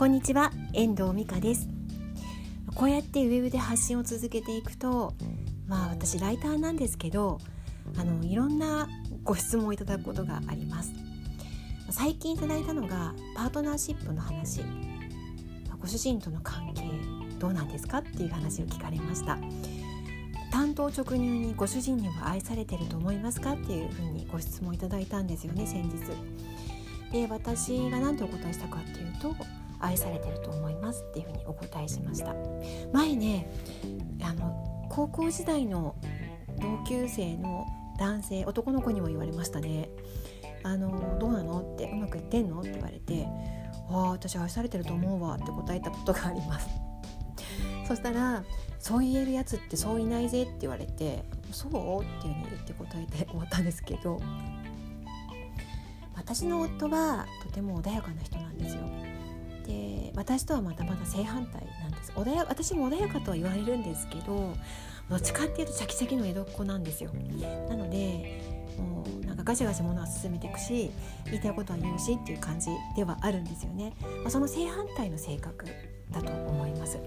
こんにちは遠藤美香です。こうやってウェブで発信を続けていくとまあ私ライターなんですけどあのいろんなご質問をいただくことがあります。最近いただいたのがパートナーシップの話。ご主人との関係どうなんですかっていう話を聞かれました。担当直入にご主人には愛されてると思いますかっていうふうにご質問いただいたんですよね先日。で私が何てお答えしたかっていうと愛されてると思いますっていうふにお答えしました。前ねあの高校時代の同級生の男性男の子にも言われましたね。あのどうなのってうまくいってんのって言われてああ私愛されてると思うわって答えたことがあります。そしたらそう言えるやつってそういないぜって言われてそう？っていうふうに言って答えて終わったんですけど私の夫はとても穏やかな人なんですよ。で私とはまたまだ正反対なんです。穏や私も穏やかとは言われるんですけどどっちかっていうとシャキシャキの江戸っ子なんですよ。なのでもうなんかガシガシ物は進めていくし言いたいことは言うしっていう感じではあるんですよね、まあ、その正反対の性格だと思います。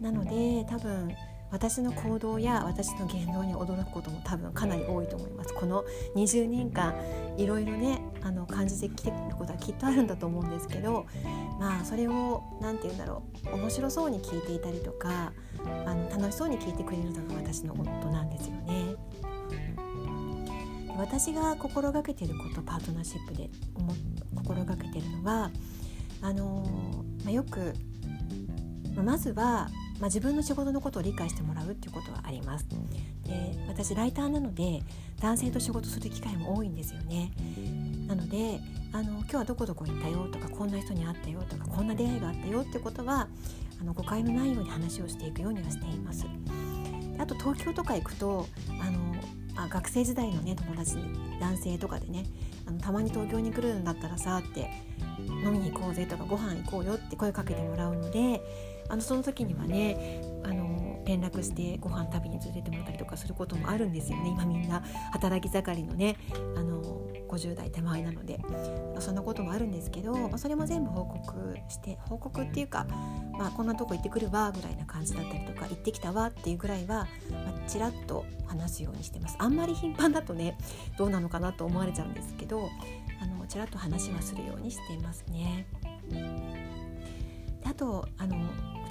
なので多分私の行動や私の言動に驚くことも多分かなり多いと思いますこの20年間いろいろねあの感じてきてることはきっとあるんだと思うんですけどまあそれを何て言うんだろう面白そうに聞いていたりとかあの楽しそうに聞いてくれるのが私の夫なんですよね。私が心がけてることパートナーシップで心がけてるのはあのまあ、よくまずはまあ、自分の仕事のことを理解してもらうっていうことはあります。で私ライターなので男性と仕事する機会も多いんですよね。なのであの今日はどこどこ行ったよとかこんな人に会ったよとかこんな出会いがあったよってことはあの誤解のないように話をしていくようにはしています。あと東京とか行くとあのあ学生時代のね友達に男性とかでねあのたまに東京に来るんだったらさって飲みに行こうぜとかご飯行こうよって声かけてもらうのであのその時にはねあの連絡してご飯食べに連れてってもらったりとかすることもあるんですよね。今みんな働き盛りのねあの50代手前なので。そんなこともあるんですけど、まあ、それも全部報告して報告っていうか、まあ、こんなとこ行ってくるわぐらいな感じだったりとか行ってきたわっていうぐらいは、まあ、ちらっと話すようにしてます。あんまり頻繁だとねどうなのかなと思われちゃうんですけどあのちらっと話はするようにしていますね。あとあの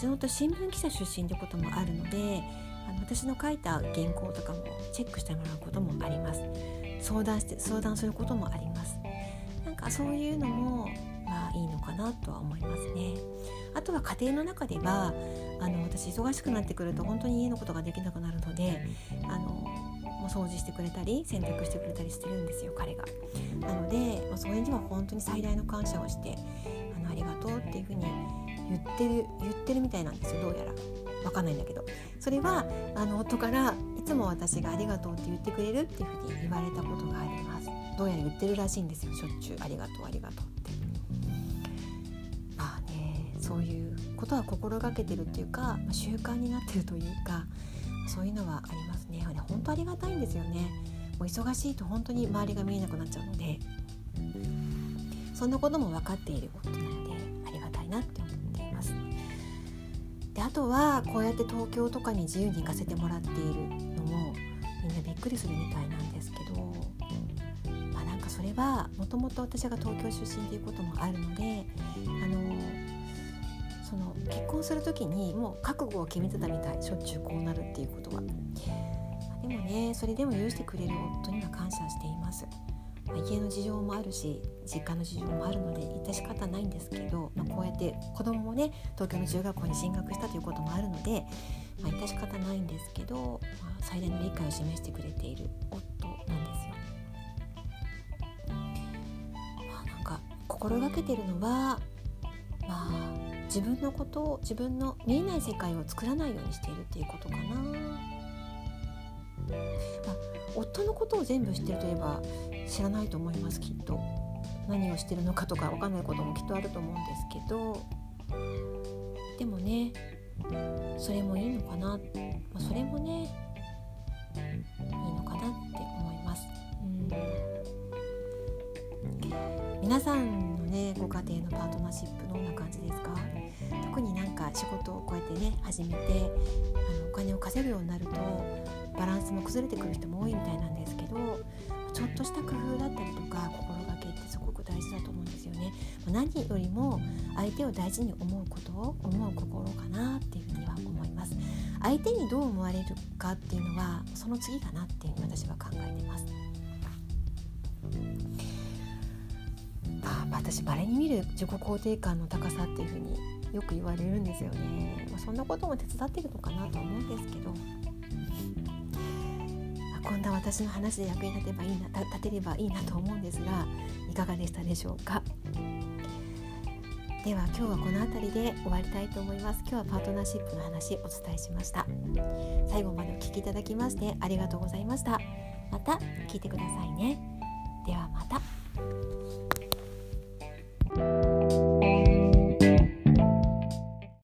うちの夫新聞記者出身ってこともあるのであの私の書いた原稿とかもチェックしてもらうこともあります。相談して相談することもあります。なんかそういうのもまあいいのかなとは思いますね。あとは家庭の中ではあの私忙しくなってくると本当に家のことができなくなるのであのもう掃除してくれたり洗濯してくれたりしてるんですよ彼が。なので、まあ、それには本当に最大の感謝をしてあのありがとうっていうふうに言ってる言ってるみたいなんですよどうやら。わかんないんだけど。それはあの夫からいつも私がありがとうって言ってくれるっていうふうに言われたことがあります。どうやら言ってるらしいんですよしょっちゅう。ありがとうありがとうって。まあねそういうことは心がけてるっていうか、ま、習慣になってるというかそういうのはありますね。本当ありがたいんですよね。もう忙しいと本当に周りが見えなくなっちゃうので。そんなことも分かっている夫なので。であとはこうやって東京とかに自由に行かせてもらっているのもみんなびっくりするみたいなんですけど、まあ、なんかそれはもともと私が東京出身ということもあるのであのその結婚する時にもう覚悟を決めてたみたいしょっちゅうこうなるっていうことは。でもねそれでも許してくれる夫には感謝しています。まあ、家の事情もあるし実家の事情もあるので致し方ないんですけど、まあ、こうやって子供もね東京の中学校に進学したということもあるので、まあ、致し方ないんですけど、まあ、最大の理解を示してくれている夫なんですよ。まあ、なんか心がけてるのはまあ自分のことを自分の見えない世界を作らないようにしているっていうことかな。まあ、夫のことを全部知ってるといえば知らないと思いますきっと。何をしてるのかとか分かんないこともきっとあると思うんですけど。でもねそれもいいのかな、まあ、それもねいいのかなって思います。うん。皆さんのねご家庭のパートナーシップどんな感じですか？特になんか仕事をこうやってね始めてあのお金を稼ぐようになるとバランスも崩れてくる人も多いみたいなんですけどちょっとした工夫だったりとか心がけってすごく大事だと思うんですよね。何よりも相手を大事に思うことを思う心かなっていうふうには思います。相手にどう思われるかっていうのはその次かなっていうふうに私は考えてます。あ私稀に見る自己肯定感の高さっていうふうによく言われるんですよね、まあ、そんなことも手伝ってるのかなと思うんですけど、こんな私の話で役に立てばいいな立てればいいなと思うんですがいかがでしたでしょうか？では今日はこの辺りで終わりたいと思います。今日はパートナーシップの話お伝えしました。最後までお聴きいただきましてありがとうございました。また聞いてくださいね。ではまた。